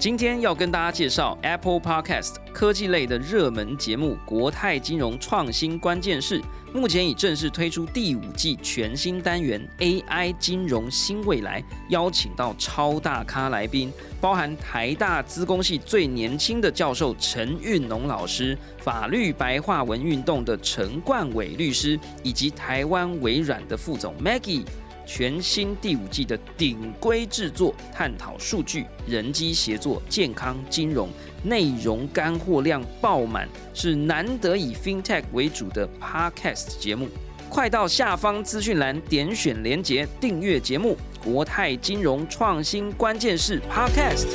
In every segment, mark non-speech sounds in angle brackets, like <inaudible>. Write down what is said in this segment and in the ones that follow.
今天要跟大家介绍 Apple Podcast 科技类的热门节目《国泰金融创新关键势》，目前已正式推出第五季全新单元 AI 金融新未来，邀请到超大咖来宾，包含台大资工系最年轻的教授陈运农老师、法律白话文运动的陈冠伟律师，以及台湾微软的副总 Maggie。全新第五季的顶规制作，探讨数据、人机协作、健康、金融，内容干货量爆满，是难得以 FinTech 为主的 Podcast 节目。快到下方资讯栏点选连结订阅节目《国泰金融创新关键是 Podcast》。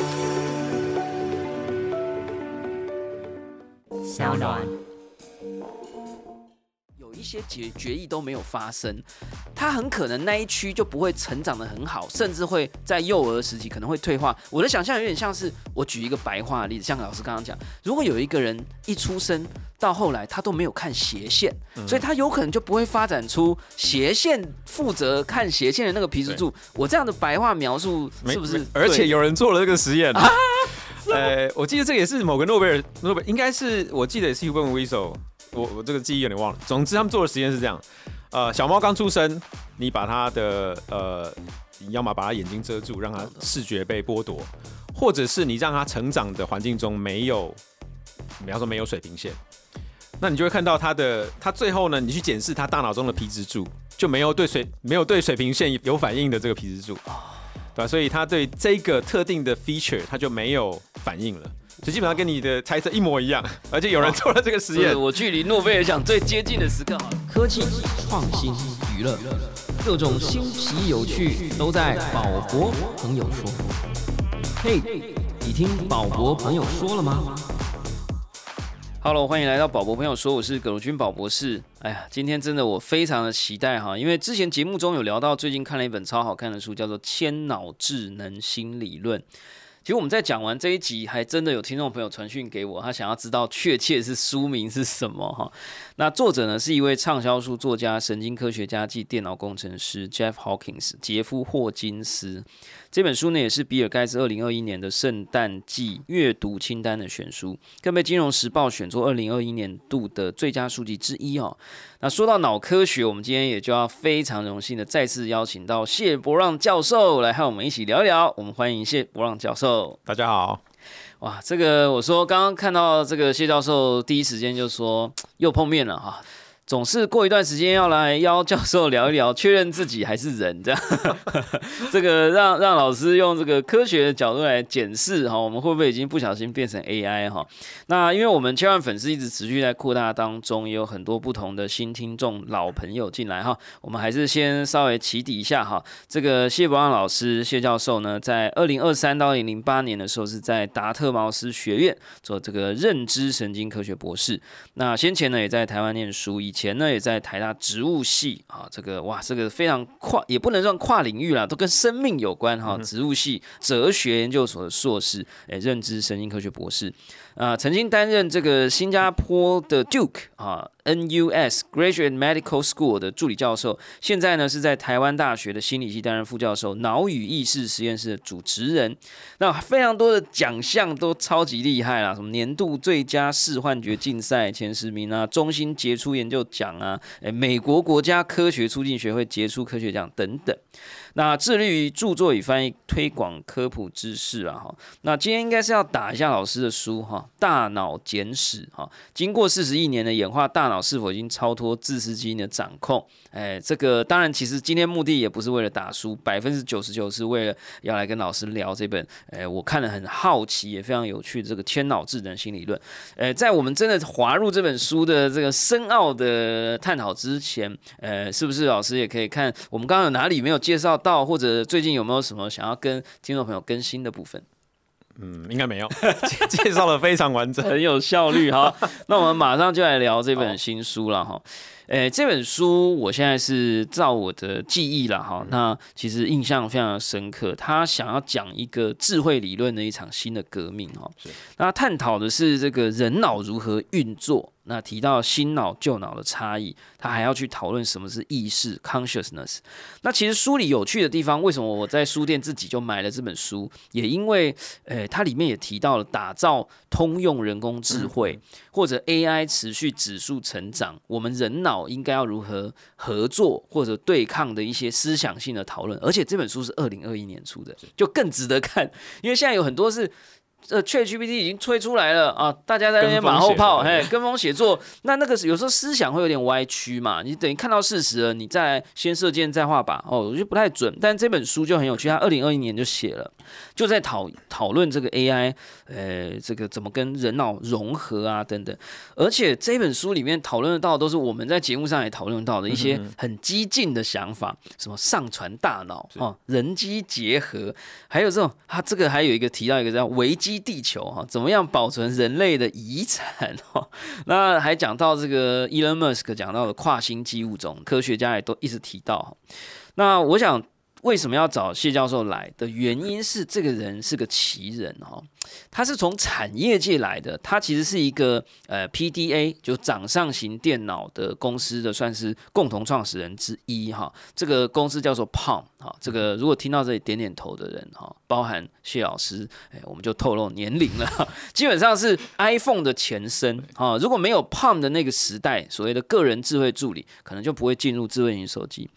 小暖。一些决决议都没有发生，他很可能那一区就不会成长的很好，甚至会在幼儿时期可能会退化。我的想象有点像是，我举一个白话的例子，像老师刚刚讲，如果有一个人一出生到后来他都没有看斜线，所以他有可能就不会发展出斜线负责看斜线的那个皮质柱。我这样的白话描述是不是？而且有人做了这个实验，<laughs> 呃，我记得这也是某个诺贝尔诺贝尔，应该是我记得也是 Uben w i s o 我我这个记忆有点忘了。总之，他们做的实验是这样：呃，小猫刚出生，你把它的呃，你要么把它眼睛遮住，让它视觉被剥夺；或者是你让它成长的环境中没有，比方说没有水平线，那你就会看到它的，它最后呢，你去检视它大脑中的皮质柱，就没有对水没有对水平线有反应的这个皮质柱，对吧？所以它对这个特定的 feature，它就没有反应了。所以基本上跟你的猜测一模一样，而且有人做了这个实验。我距离诺贝尔奖最接近的时刻，科技、创新、娱乐，各种新奇有趣都在宝博朋友说。嘿，你听宝博朋友说了吗？Hello，欢迎来到宝博朋友说，我是葛如君宝博士。哎呀，今天真的我非常的期待哈，因为之前节目中有聊到，最近看了一本超好看的书，叫做《千脑智能新理论》。其实我们在讲完这一集，还真的有听众朋友传讯给我，他想要知道确切是书名是什么哈。那作者呢是一位畅销书作家、神经科学家暨电脑工程师 Jeff Hawkins 杰夫霍金斯。这本书呢也是比尔盖茨二零二一年的圣诞季阅读清单的选书，更被金融时报选作二零二一年度的最佳书籍之一哦。那说到脑科学，我们今天也就要非常荣幸的再次邀请到谢伯让教授来和我们一起聊聊。我们欢迎谢伯让教授。大家好。哇，这个我说刚刚看到这个谢教授，第一时间就说又碰面了哈。总是过一段时间要来邀教授聊一聊，确认自己还是人这样。<laughs> 这个让让老师用这个科学的角度来检视哈，我们会不会已经不小心变成 AI 哈？那因为我们千万粉丝一直持续在扩大当中，也有很多不同的新听众、老朋友进来哈。我们还是先稍微起底一下哈。这个谢伯让老师谢教授呢，在二零二三到二零零八年的时候是在达特茅斯学院做这个认知神经科学博士。那先前呢也在台湾念书以前呢也在台大植物系啊，这个哇，这个非常跨，也不能算跨领域啦，都跟生命有关哈。植物系哲学研究所的硕士，诶，认知神经科学博士。啊，曾经担任这个新加坡的 Duke 啊 NUS Graduate Medical School 的助理教授，现在呢是在台湾大学的心理系担任副教授，脑与意识实验室的主持人。那非常多的奖项都超级厉害啦，什么年度最佳视幻觉竞赛前十名啊，中心杰出研究奖啊，诶，美国国家科学促进学会杰出科学奖等等。那致力于著作与翻译、推广科普知识啊，哈。那今天应该是要打一下老师的书哈，《大脑简史》哈。经过四十亿年的演化，大脑是否已经超脱自私基因的掌控？哎，这个当然，其实今天目的也不是为了打书，百分之九十九是为了要来跟老师聊这本，哎，我看了很好奇也非常有趣的这个天脑智能新理论。哎，在我们真的滑入这本书的这个深奥的探讨之前，呃，是不是老师也可以看我们刚刚有哪里没有介绍？到或者最近有没有什么想要跟听众朋友更新的部分？嗯，应该没有，<laughs> 介绍的非常完整，很有效率哈。<laughs> 那我们马上就来聊这本新书了哈。诶，这本书我现在是照我的记忆了哈。那其实印象非常深刻，他想要讲一个智慧理论的一场新的革命哈。那探讨的是这个人脑如何运作。那提到新脑旧脑的差异，他还要去讨论什么是意识 （consciousness）。那其实书里有趣的地方，为什么我在书店自己就买了这本书？也因为，呃，它里面也提到了打造通用人工智慧或者 AI 持续指数成长，我们人脑应该要如何合作或者对抗的一些思想性的讨论。而且这本书是二零二一年出的，就更值得看，因为现在有很多是。呃，ChatGPT 已经推出来了啊！大家在那边马后炮，嘿，跟风写作，那那个有时候思想会有点歪曲嘛。你等于看到事实了，你再先射箭再画靶，哦，我觉得不太准。但这本书就很有趣，他二零二一年就写了，就在讨讨论这个 AI，呃，这个怎么跟人脑融合啊等等。而且这本书里面讨论的到，都是我们在节目上也讨论到的一些很激进的想法，什么上传大脑哦，人机结合，还有这种，他这个还有一个提到一个叫危机。地球哈，怎么样保存人类的遗产哈？<laughs> 那还讲到这个 Elon Musk 讲到的跨星际物种，科学家也都一直提到。那我想。为什么要找谢教授来的原因是，这个人是个奇人哈，他是从产业界来的，他其实是一个呃 PDA 就掌上型电脑的公司的算是共同创始人之一哈，这个公司叫做 Palm 哈，这个如果听到这里点点头的人哈，包含谢老师，哎，我们就透露年龄了，<laughs> 基本上是 iPhone 的前身哈，如果没有 Palm 的那个时代，所谓的个人智慧助理，可能就不会进入智慧型手机。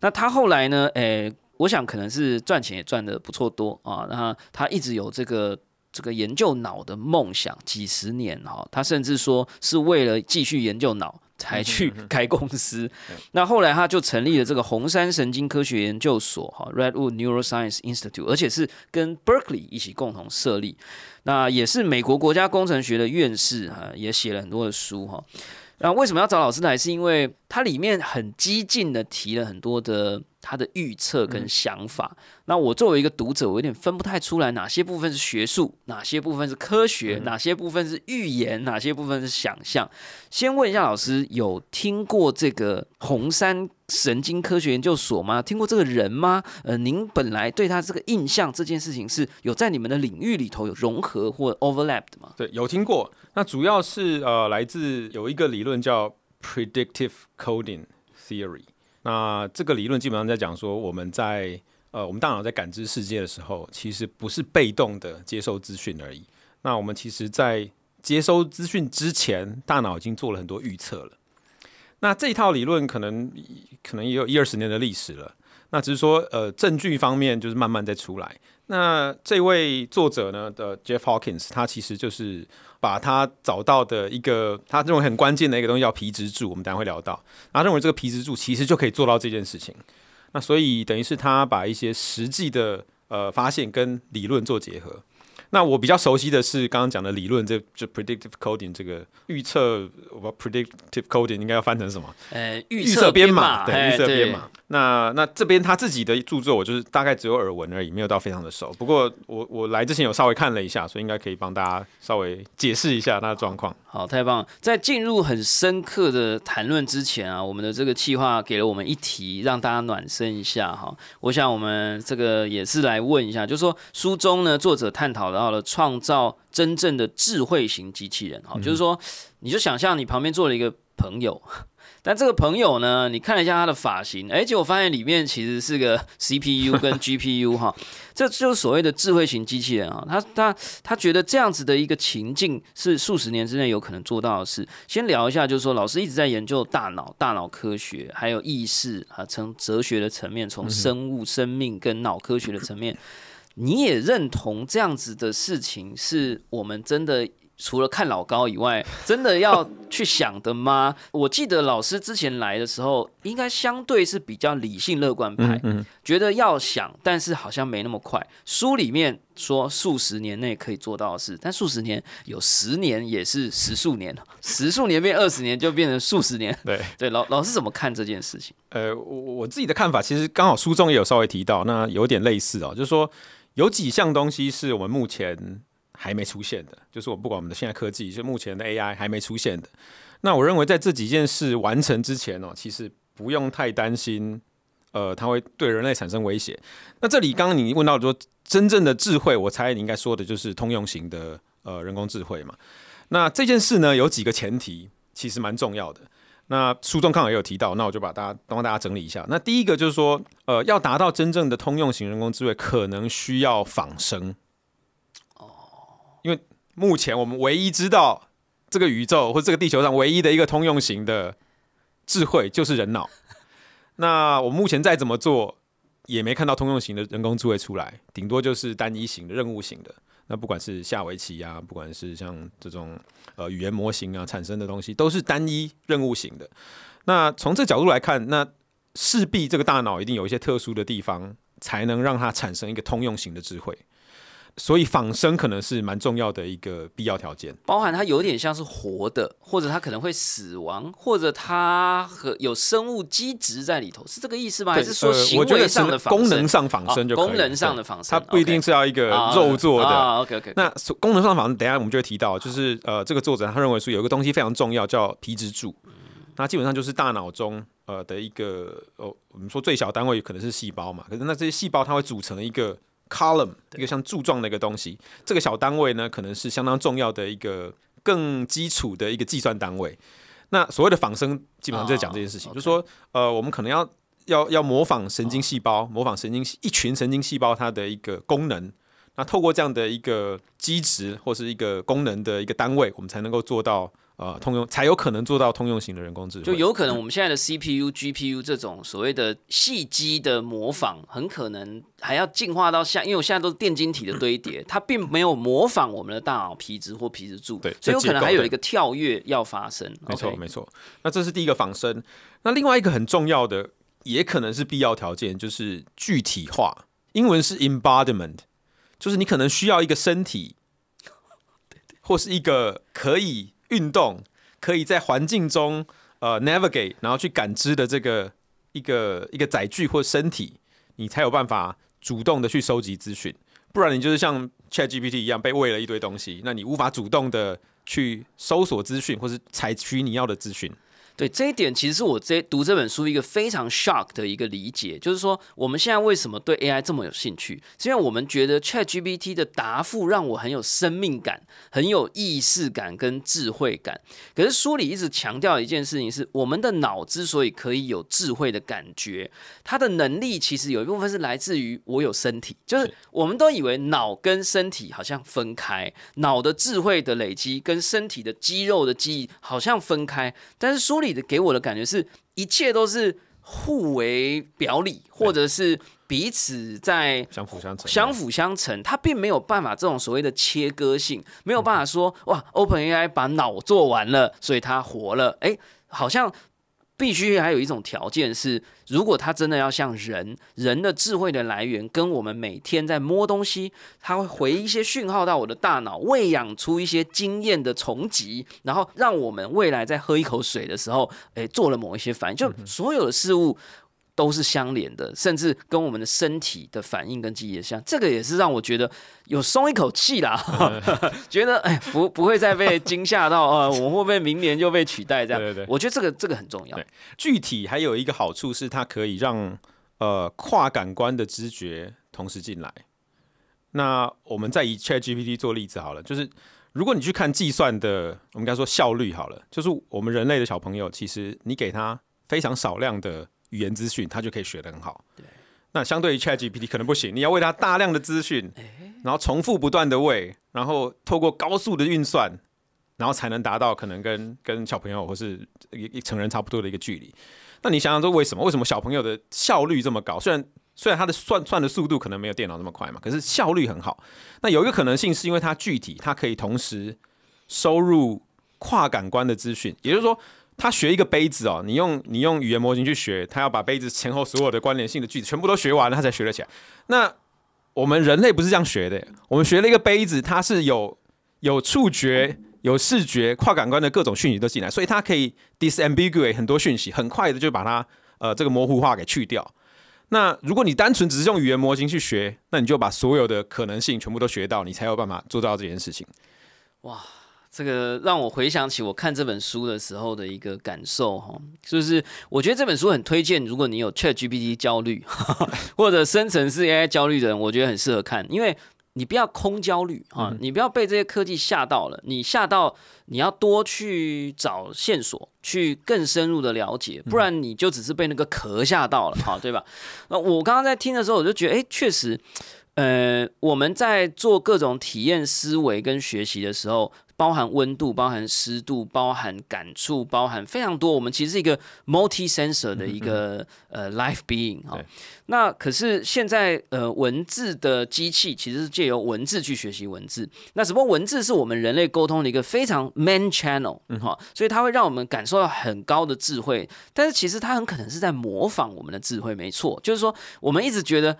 那他后来呢，诶。我想可能是赚钱也赚的不错多啊，那他一直有这个这个研究脑的梦想，几十年哈，他甚至说是为了继续研究脑才去开公司。那后来他就成立了这个红山神经科学研究所哈，Redwood Neuroscience Institute，而且是跟 Berkeley 一起共同设立。那也是美国国家工程学的院士哈，也写了很多的书哈。那为什么要找老师来？是因为它里面很激进的提了很多的他的预测跟想法。那我作为一个读者，我有点分不太出来哪些部分是学术，哪些部分是科学，哪些部分是预言，哪些部分是想象。先问一下老师，有听过这个红山神经科学研究所吗？听过这个人吗？呃，您本来对他这个印象，这件事情是有在你们的领域里头有融合或 overlap 的吗？对，有听过。那主要是呃，来自有一个理论叫 predictive coding theory。那这个理论基本上在讲说，我们在呃，我们大脑在感知世界的时候，其实不是被动的接受资讯而已。那我们其实，在接收资讯之前，大脑已经做了很多预测了。那这一套理论可能可能也有一二十年的历史了。那只是说，呃，证据方面就是慢慢在出来。那这位作者呢的 Jeff Hawkins，他其实就是把他找到的一个他认为很关键的一个东西叫皮质柱，我们等下会聊到。他认为这个皮质柱其实就可以做到这件事情。那所以等于是他把一些实际的呃发现跟理论做结合。那我比较熟悉的是刚刚讲的理论，这这 predictive coding 这个预测，我 predictive coding 应该要翻成什么？呃，预测编码，对，预测编码。那那这边他自己的著作，我就是大概只有耳闻而已，没有到非常的熟。不过我我来之前有稍微看了一下，所以应该可以帮大家稍微解释一下他的状况。好，太棒！了！在进入很深刻的谈论之前啊，我们的这个计划给了我们一题，让大家暖身一下哈。我想我们这个也是来问一下，就是说书中呢，作者探讨到了创造真正的智慧型机器人哈，就是说你就想象你旁边坐了一个朋友。但这个朋友呢，你看了一下他的发型，哎，结果发现里面其实是个 <laughs> CPU 跟 <laughs> GPU 哈，这就是所谓的智慧型机器人啊。他他他觉得这样子的一个情境是数十年之内有可能做到的事。先聊一下，就是说老师一直在研究大脑、大脑科学，还有意识啊，从哲学的层面，从生物、生命跟脑科学的层面，你也认同这样子的事情是我们真的。除了看老高以外，<laughs> 真的要去想的吗？我记得老师之前来的时候，应该相对是比较理性乐观派，觉得要想，但是好像没那么快。书里面说数十年内可以做到的事，但数十年有十年也是十数年，<laughs> 十数年变二十年就变成数十年。对 <laughs> 对，老老师怎么看这件事情？呃，我我自己的看法，其实刚好书中也有稍微提到，那有点类似哦，就是说有几项东西是我们目前。还没出现的，就是我不管我们的现在科技，就目前的 AI 还没出现的。那我认为在这几件事完成之前哦，其实不用太担心，呃，它会对人类产生威胁。那这里刚刚你问到说真正的智慧，我猜你应该说的就是通用型的呃人工智慧嘛。那这件事呢有几个前提，其实蛮重要的。那书中刚好也有提到，那我就把大家帮大家整理一下。那第一个就是说，呃，要达到真正的通用型人工智慧，可能需要仿生。目前我们唯一知道这个宇宙或这个地球上唯一的一个通用型的智慧就是人脑。那我目前再怎么做，也没看到通用型的人工智慧出来，顶多就是单一型的任务型的。那不管是下围棋啊，不管是像这种呃语言模型啊产生的东西，都是单一任务型的。那从这角度来看，那势必这个大脑一定有一些特殊的地方，才能让它产生一个通用型的智慧。所以仿生可能是蛮重要的一个必要条件，包含它有点像是活的，或者它可能会死亡，或者它和有生物基质在里头，是这个意思吗？还是说行为上的功能上仿生就功能上的仿生，它不一定是要一个肉做的。OK OK。那功能上仿生，等下我们就会提到，就是呃，这个作者他认为说有一个东西非常重要，叫皮质柱。那基本上就是大脑中呃的一个哦，我们说最小单位可能是细胞嘛，可是那这些细胞它会组成一个。Column 一个像柱状的一个东西，这个小单位呢，可能是相当重要的一个更基础的一个计算单位。那所谓的仿生，基本上就在讲这件事情，就是说，呃，我们可能要要要模仿神经细胞，模仿神经一群神经细胞它的一个功能。那透过这样的一个基值或是一个功能的一个单位，我们才能够做到。呃，通用才有可能做到通用型的人工智能，就有可能我们现在的 CPU、GPU 这种所谓的细机的模仿，很可能还要进化到像，因为我现在都是电晶体的堆叠，<laughs> 它并没有模仿我们的大脑皮质或皮质柱，对，所以有可能还有一个跳跃要发生。没错，没错。那这是第一个仿生，那另外一个很重要的，也可能是必要条件，就是具体化。英文是 embodiment，就是你可能需要一个身体，或是一个可以。运动可以在环境中呃 navigate，然后去感知的这个一个一个载具或身体，你才有办法主动的去收集资讯，不然你就是像 Chat GPT 一样被喂了一堆东西，那你无法主动的去搜索资讯或是采取你要的资讯。对这一点，其实是我这读这本书一个非常 shock 的一个理解，就是说我们现在为什么对 AI 这么有兴趣？是因为我们觉得 ChatGPT 的答复让我很有生命感、很有意识感跟智慧感。可是书里一直强调一件事情是，我们的脑之所以可以有智慧的感觉，它的能力其实有一部分是来自于我有身体，就是我们都以为脑跟身体好像分开，脑的智慧的累积跟身体的肌肉的记忆好像分开，但是书。的给我的感觉是，一切都是互为表里，或者是彼此在相辅相成。相辅相成，它并没有办法这种所谓的切割性，没有办法说哇，Open AI 把脑做完了，所以它活了。哎，好像。必须还有一种条件是，如果它真的要像人，人的智慧的来源跟我们每天在摸东西，它会回一些讯号到我的大脑，喂养出一些经验的重集，然后让我们未来在喝一口水的时候，诶，做了某一些反应，就所有的事物。都是相连的，甚至跟我们的身体的反应跟记忆像，这个也是让我觉得有松一口气啦，<laughs> 觉得哎不不会再被惊吓到啊，<laughs> 我们会不会明年就被取代这样？对对，我觉得这个这个很重要。具体还有一个好处是，它可以让呃跨感官的知觉同时进来。那我们再以 Chat GPT 做例子好了，就是如果你去看计算的，我们该说效率好了，就是我们人类的小朋友，其实你给他非常少量的。语言资讯，他就可以学得很好。对，那相对于 Chat GPT 可能不行，你要喂他大量的资讯，然后重复不断的喂，然后透过高速的运算，然后才能达到可能跟跟小朋友或是一成人差不多的一个距离。那你想想说，为什么？为什么小朋友的效率这么高？虽然虽然他的算算的速度可能没有电脑那么快嘛，可是效率很好。那有一个可能性是因为它具体，它可以同时收入跨感官的资讯，也就是说。他学一个杯子哦，你用你用语言模型去学，他要把杯子前后所有的关联性的句子全部都学完了，他才学得起来。那我们人类不是这样学的，我们学了一个杯子，它是有有触觉、有视觉、跨感官的各种讯息都进来，所以它可以 disambiguate 很多讯息，很快的就把它呃这个模糊化给去掉。那如果你单纯只是用语言模型去学，那你就把所有的可能性全部都学到，你才有办法做到这件事情。哇！这个让我回想起我看这本书的时候的一个感受哈，就是我觉得这本书很推荐，如果你有 Chat GPT 焦虑 <laughs> 或者深层次 AI 焦虑的人，我觉得很适合看，因为你不要空焦虑啊，你不要被这些科技吓到了，你吓到你要多去找线索，去更深入的了解，不然你就只是被那个壳吓到了，哈，对吧？那我刚刚在听的时候，我就觉得，哎，确实。呃，我们在做各种体验思维跟学习的时候，包含温度、包含湿度、包含感触、包含非常多。我们其实是一个 multi sensor 的一个呃 life being 哈。那可是现在呃文字的机器其实是借由文字去学习文字。那只不过文字是我们人类沟通的一个非常 main channel 哈，所以它会让我们感受到很高的智慧。但是其实它很可能是在模仿我们的智慧，没错。就是说，我们一直觉得。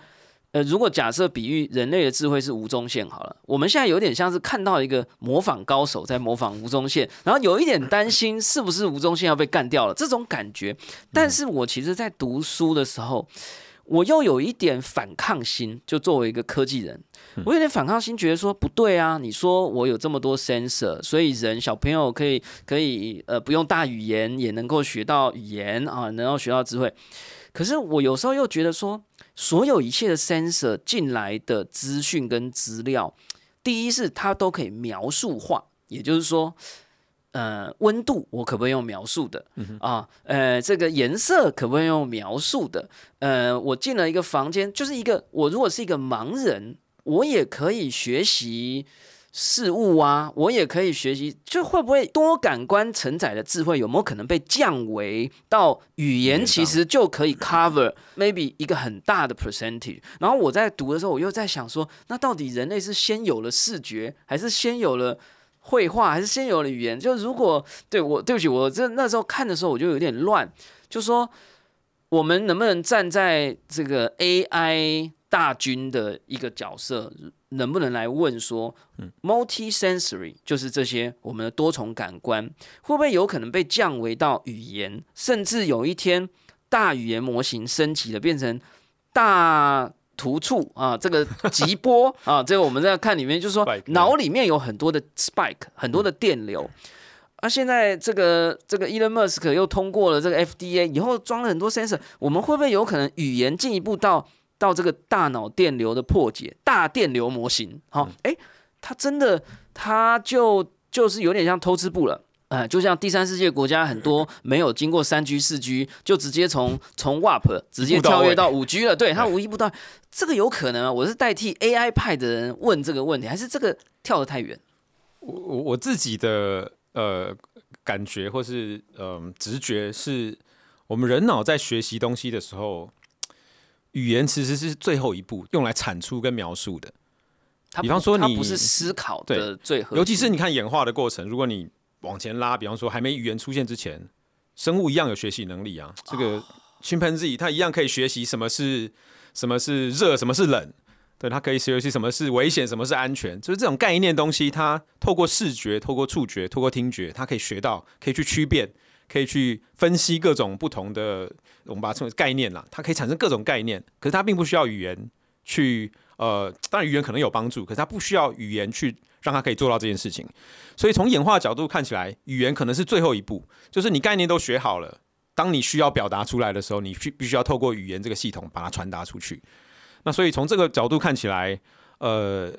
呃，如果假设比喻人类的智慧是吴宗宪好了，我们现在有点像是看到一个模仿高手在模仿吴宗宪，然后有一点担心是不是吴宗宪要被干掉了这种感觉。但是我其实，在读书的时候，我又有一点反抗心，就作为一个科技人，我有点反抗心，觉得说不对啊，你说我有这么多 sensor，所以人小朋友可以可以呃不用大语言也能够学到语言啊，能够学到智慧。可是我有时候又觉得说。所有一切的 sensor 进来的资讯跟资料，第一是它都可以描述化，也就是说，呃，温度我可不可以用描述的啊？呃，这个颜色可不可以用描述的？呃，我进了一个房间，就是一个我如果是一个盲人，我也可以学习。事物啊，我也可以学习，就会不会多感官承载的智慧有没有可能被降维到语言，其实就可以 cover maybe 一个很大的 percentage。然后我在读的时候，我又在想说，那到底人类是先有了视觉，还是先有了绘画，还是先有了语言？就如果对我对不起，我这那时候看的时候我就有点乱，就说我们能不能站在这个 AI 大军的一个角色？能不能来问说，multi-sensory 就是这些我们的多重感官，会不会有可能被降维到语言，甚至有一天大语言模型升级了，变成大突触啊，这个极波 <laughs> 啊，这个我们在看里面就是说，脑里面有很多的 spike，很多的电流。啊，现在这个这个 Elon Musk 又通过了这个 FDA，以后装了很多 sensor，我们会不会有可能语言进一步到？到这个大脑电流的破解，大电流模型，好，哎，它真的，它就就是有点像偷吃布了，呃，就像第三世界国家很多没有经过三 G 四 G，就直接从从 WAP 直接跳跃到五 G 了，对，它无一不到，这个有可能啊？我是代替 AI 派的人问这个问题，还是这个跳得太远？我我我自己的呃感觉或是嗯直觉是，我们人脑在学习东西的时候。语言其实是最后一步，用来产出跟描述的。比方说，你不是思考的最尤其是你看演化的过程，如果你往前拉，比方说还没语言出现之前，生物一样有学习能力啊。这个 chimpanzee 它一样可以学习什么是什么是热，什么是冷，对，它可以学习什么是危险，什么是安全，就是这种概念东西，它透过视觉、透过触觉、透过听觉，它可以学到，可以去区辨。可以去分析各种不同的，我们把它称为概念啦，它可以产生各种概念，可是它并不需要语言去，呃，当然语言可能有帮助，可是它不需要语言去让它可以做到这件事情。所以从演化角度看起来，语言可能是最后一步，就是你概念都学好了，当你需要表达出来的时候，你必必须要透过语言这个系统把它传达出去。那所以从这个角度看起来，呃。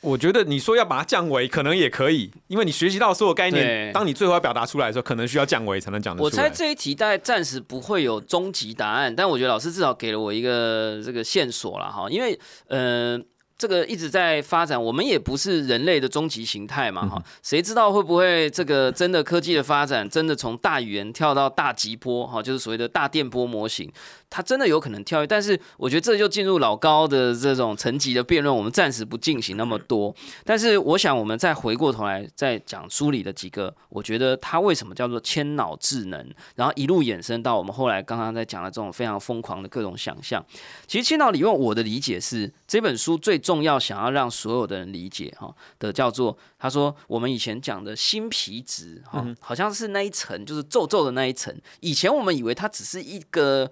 我觉得你说要把它降维，可能也可以，因为你学习到所有概念，当你最后要表达出来的时候，可能需要降维才能讲得出来。我猜这一题大概暂时不会有终极答案，但我觉得老师至少给了我一个这个线索了哈，因为呃。这个一直在发展，我们也不是人类的终极形态嘛，哈，谁知道会不会这个真的科技的发展，真的从大语言跳到大极波，哈，就是所谓的大电波模型，他真的有可能跳跃。但是我觉得这就进入老高的这种层级的辩论，我们暂时不进行那么多。但是我想，我们再回过头来再讲书里的几个，我觉得它为什么叫做千脑智能，然后一路衍生到我们后来刚刚在讲的这种非常疯狂的各种想象。其实千脑理论，我的理解是这本书最。重要想要让所有的人理解哈的叫做他说我们以前讲的新皮质哈好像是那一层就是皱皱的那一层以前我们以为它只是一个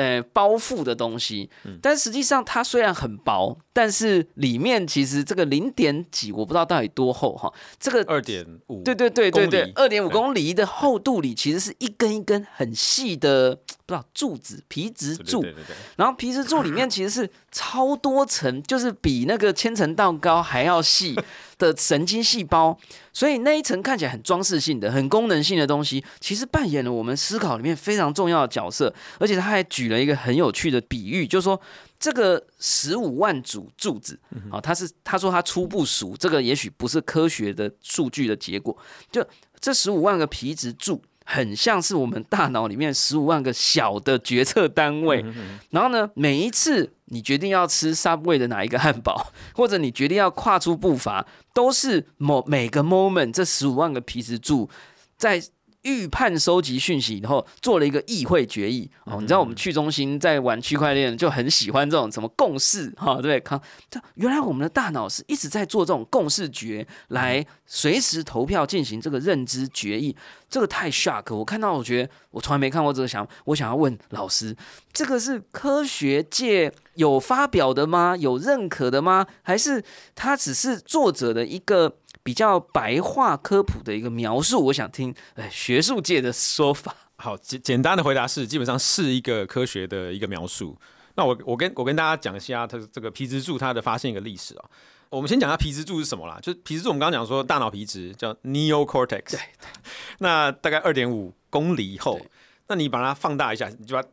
呃包覆的东西，嗯但实际上它虽然很薄，但是里面其实这个零点几，我不知道到底多厚哈。这个二点五，对对对对对，二点五公里的厚度里，其实是一根一根很细的，不知道柱子、皮质柱对，对对对，然后皮质柱里面其实是超多层，<laughs> 就是比那个千层蛋糕还要细的神经细胞，所以那一层看起来很装饰性的、很功能性的东西，其实扮演了我们思考里面非常重要的角色。而且他还举了一个很有趣的比喻，就是说这个十五万组柱子，啊，他是他说他初步数，这个也许不是科学的数据的结果，就这十五万个皮质柱。很像是我们大脑里面十五万个小的决策单位，然后呢，每一次你决定要吃 Subway 的哪一个汉堡，或者你决定要跨出步伐，都是某每个 moment 这十五万个皮质柱在预判收集讯息然后，做了一个议会决议哦。你知道我们去中心在玩区块链就很喜欢这种什么共识哈、对？看，这原来我们的大脑是一直在做这种共识决，来随时投票进行这个认知决议。这个太 shock，我看到我觉得我从来没看过这个想，我想要问老师，这个是科学界有发表的吗？有认可的吗？还是它只是作者的一个比较白话科普的一个描述？我想听哎学术界的说法。好，简简单的回答是，基本上是一个科学的一个描述。那我我跟我跟大家讲一下它这个皮质柱它的发现一个历史啊。我们先讲一下皮质柱是什么啦，就是皮质柱，我们刚刚讲说大脑皮质叫 neocortex，对 <laughs> 那大概二点五公里以后，那你把它放大一下，你就把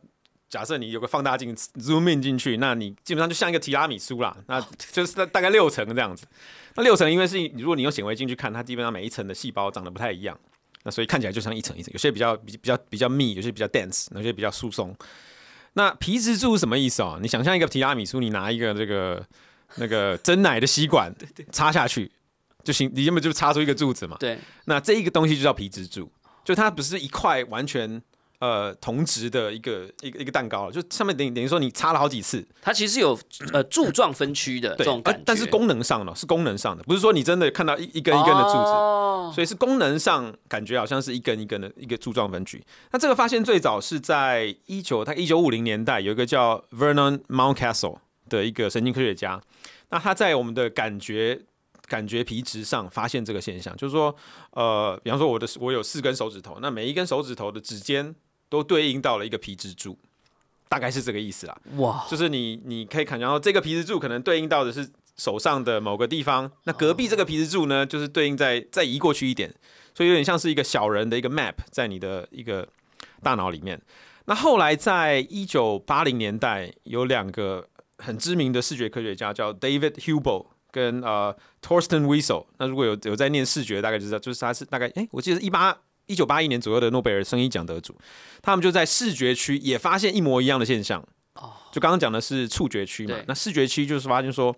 假设你有个放大镜 zoom in 进去，那你基本上就像一个提拉米苏啦，那 <laughs> 就是大大概六层这样子。那六层因为是如果你用显微镜去看，它基本上每一层的细胞长得不太一样，那所以看起来就像一层一层，有些比较比比较比较密，有些比较 dense，有些比较疏松。那皮质柱是什么意思哦？你想象一个提拉米苏，你拿一个这个那个真奶的吸管插下去，就行，你原本就插出一个柱子嘛。对，那这一个东西就叫皮质柱，就它不是一块完全呃同质的一个一个一个蛋糕了，就上面等于等于说你擦了好几次，它其实有呃柱状分区的这对种，感觉，呃但是功能上呢是功能上的，不是说你真的看到一一根一根的柱子。哦所以是功能上感觉好像是一根一根的一个柱状分区。那这个发现最早是在一九它一九五零年代，有一个叫 Vernon Mountcastle 的一个神经科学家，那他在我们的感觉感觉皮质上发现这个现象，就是说，呃，比方说我的我有四根手指头，那每一根手指头的指尖都对应到了一个皮质柱，大概是这个意思啦。哇，就是你你可以看，然后这个皮质柱可能对应到的是手上的某个地方，那隔壁这个皮质柱呢，就是对应在再移过去一点，所以有点像是一个小人的一个 map 在你的一个大脑里面。那后来在一九八零年代，有两个很知名的视觉科学家叫 David Hubel 跟呃 Torsten Wiesel。那如果有有在念视觉，大概就知道，就是他是大概哎、我记得是一八一九八一年左右的诺贝尔声音奖得主，他们就在视觉区也发现一模一样的现象。哦就刚刚讲的是触觉区嘛，那视觉区就是发现说，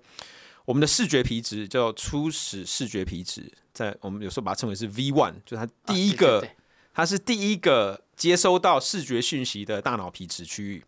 我们的视觉皮质叫初始视觉皮质，在我们有时候把它称为是 V one，就是它第一个，啊对对对它是第一个接收到视觉讯息的大脑皮质区域。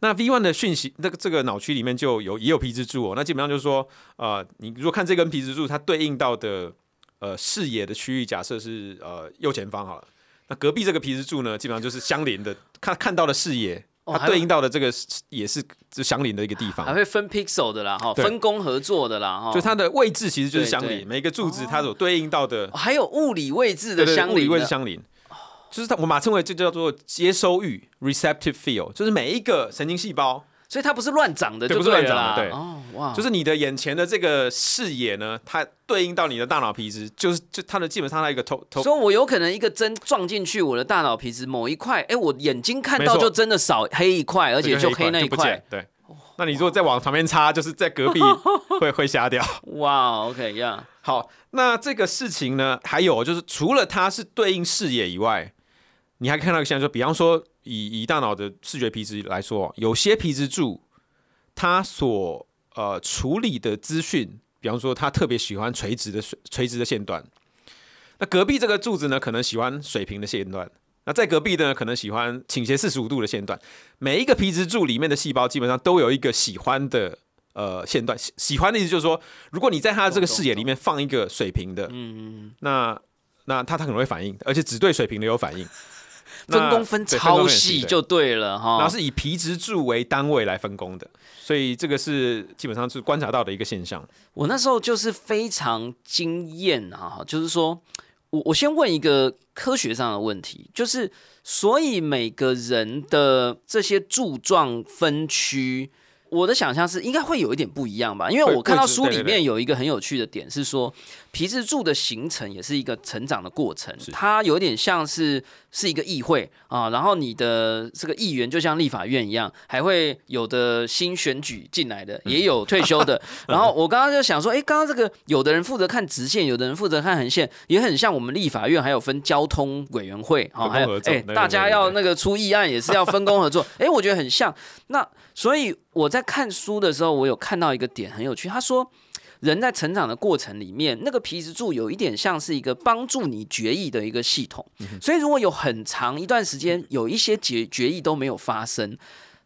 那 V one 的讯息，那个这个脑区里面就有也有皮质柱哦。那基本上就是说，呃，你如果看这根皮质柱，它对应到的呃视野的区域，假设是呃右前方好了。那隔壁这个皮质柱呢，基本上就是相邻的，看看到的视野，它对应到的这个也是就相邻的一个地方还。会分 pixel 的啦，哈，分工合作的啦，哈，就它的位置其实就是相邻，每一个柱子它所对应到的哦还有物理位置的相邻物理位置相邻，就是它我们称为这叫做接收域 （receptive field），就是每一个神经细胞，所以它不是乱长的，对就不是乱长的了对。哦，哇，就是你的眼前的这个视野呢，它对应到你的大脑皮质，就是就它的基本上它一个头头。所以我有可能一个针撞进去我的大脑皮质某一块，哎，我眼睛看到没错。就真的少黑一块，而且就黑那一块。见，对。那你如果再往旁边插，就是在隔壁 <laughs> 会会瞎掉。哇，OK 呀，好，那这个事情呢，还有就是除了它是对应视野以外，你还看到一个现象，就比方说以以大脑的视觉皮质来说，有些皮质柱它所呃处理的资讯，比方说它特别喜欢垂直的垂直的线段，那隔壁这个柱子呢，可能喜欢水平的线段。那在隔壁的呢，可能喜欢倾斜四十五度的线段。每一个皮质柱里面的细胞基本上都有一个喜欢的呃线段。喜喜欢的意思就是说，如果你在它的这个视野里面放一个水平的，嗯，那那它它可能会反应，而且只对水平的有反应。分工分超细就对了哈。然后是以皮质柱为单位来分工的，所以这个是基本上是观察到的一个现象。我那时候就是非常惊艳啊，就是说我我先问一个科学上的问题，就是所以每个人的这些柱状分区。我的想象是应该会有一点不一样吧，因为我看到书里面有一个很有趣的点是说，皮质柱的形成也是一个成长的过程，它有点像是是一个议会啊，然后你的这个议员就像立法院一样，还会有的新选举进来的，也有退休的。<laughs> 然后我刚刚就想说，哎，刚刚这个有的人负责看直线，有的人负责看横线，也很像我们立法院还有分交通委员会啊，还有哎，大家要那个出议案也是要分工合作，哎，我觉得很像那。所以我在看书的时候，我有看到一个点很有趣。他说，人在成长的过程里面，那个皮质柱有一点像是一个帮助你决议的一个系统。所以如果有很长一段时间有一些决决议都没有发生，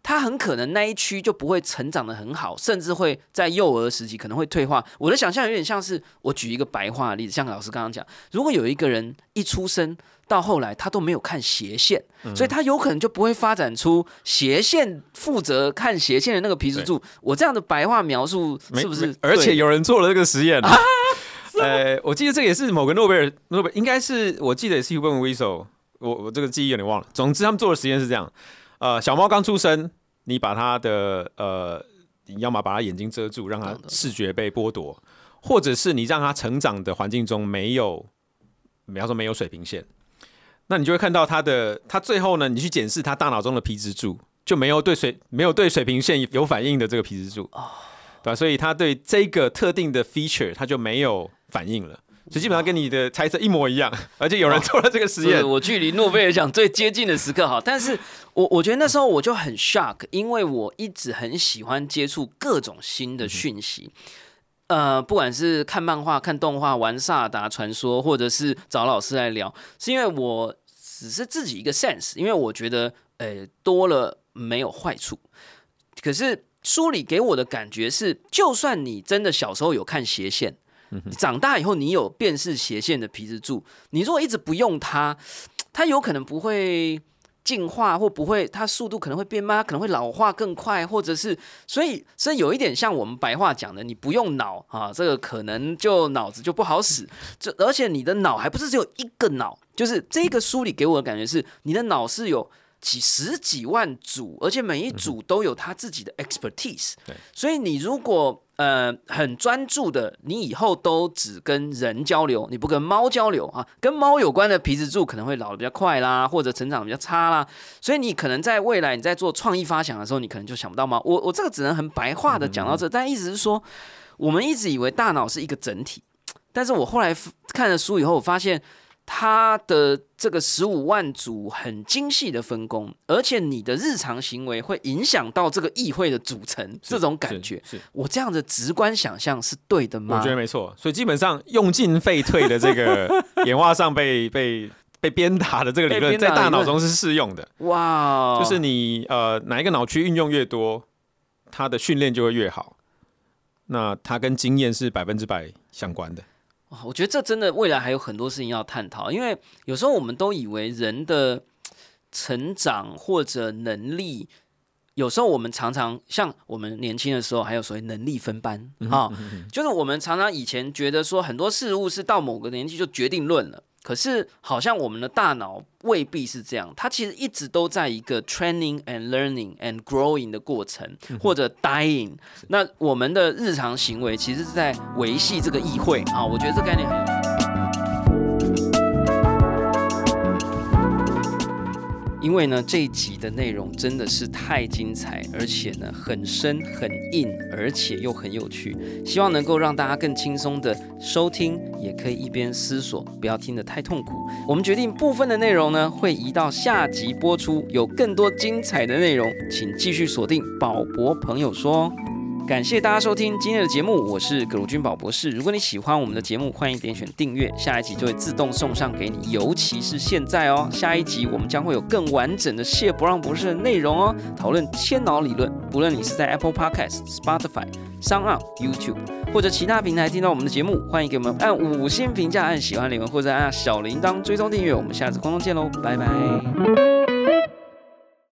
他很可能那一区就不会成长的很好，甚至会在幼儿时期可能会退化。我的想象有点像是，我举一个白话的例子，像老师刚刚讲，如果有一个人一出生。到后来，他都没有看斜线，所以他有可能就不会发展出斜线负责看斜线的那个皮质柱。我这样的白话描述是不是？而且有人做了这个实验。<laughs> <laughs> 呃，我记得这个也是某个诺贝尔，诺贝尔应该是我记得也是 Human w i s o 我我这个记忆有点忘了。总之，他们做的实验是这样：呃，小猫刚出生，你把它的呃，你要么把它眼睛遮住，让它视觉被剥夺，或者是你让它成长的环境中没有，比方说没有水平线。那你就会看到它的，它最后呢，你去检视它大脑中的皮质柱，就没有对水没有对水平线有反应的这个皮质柱，对吧？所以它对这个特定的 feature 它就没有反应了，所以基本上跟你的猜测一模一样，而且有人做了这个实验。我距离诺贝尔奖最接近的时刻哈，但是我我觉得那时候我就很 shock，因为我一直很喜欢接触各种新的讯息。呃，不管是看漫画、看动画、玩萨达传说，或者是找老师来聊，是因为我只是自己一个 sense，因为我觉得，呃，多了没有坏处。可是书里给我的感觉是，就算你真的小时候有看斜线，长大以后你有辨识斜线的皮质柱，你如果一直不用它，它有可能不会。进化或不会，它速度可能会变慢，可能会老化更快，或者是，所以，所以有一点像我们白话讲的，你不用脑啊，这个可能就脑子就不好使。这而且你的脑还不是只有一个脑，就是这个书里给我的感觉是，你的脑是有。几十几万组，而且每一组都有他自己的 expertise。对，所以你如果呃很专注的，你以后都只跟人交流，你不跟猫交流啊。跟猫有关的皮质柱可能会老的比较快啦，或者成长比较差啦。所以你可能在未来你在做创意发想的时候，你可能就想不到猫。我我这个只能很白话的讲到这，但意思是说，我们一直以为大脑是一个整体，但是我后来看了书以后，我发现。它的这个十五万组很精细的分工，而且你的日常行为会影响到这个议会的组成，这种感觉，是我这样的直观想象是对的吗？我觉得没错，所以基本上用进废退的这个 <laughs> 演化上被被被鞭打的这个 <laughs> 理论，在大脑中是适用的。哇，就是你呃哪一个脑区运用越多，它的训练就会越好，那它跟经验是百分之百相关的。我觉得这真的未来还有很多事情要探讨，因为有时候我们都以为人的成长或者能力，有时候我们常常像我们年轻的时候，还有所谓能力分班啊，就是我们常常以前觉得说很多事物是到某个年纪就决定论了。可是，好像我们的大脑未必是这样，它其实一直都在一个 training and learning and growing 的过程，或者 dying。那我们的日常行为其实是在维系这个议会。啊，我觉得这概念很因为呢，这一集的内容真的是太精彩，而且呢很深很硬，而且又很有趣，希望能够让大家更轻松的收听，也可以一边思索，不要听得太痛苦。我们决定部分的内容呢会移到下集播出，有更多精彩的内容，请继续锁定宝博朋友说。感谢大家收听今天的节目，我是葛如君宝博士。如果你喜欢我们的节目，欢迎点选订阅，下一集就会自动送上给你。尤其是现在哦，下一集我们将会有更完整的谢不让博士的内容哦，讨论千脑理论。不论你是在 Apple Podcast、Spotify、Sound YouTube 或者其他平台听到我们的节目，欢迎给我们按五星评价、按喜欢留言或者按小铃铛追踪订阅。我们下次空中见喽，拜拜。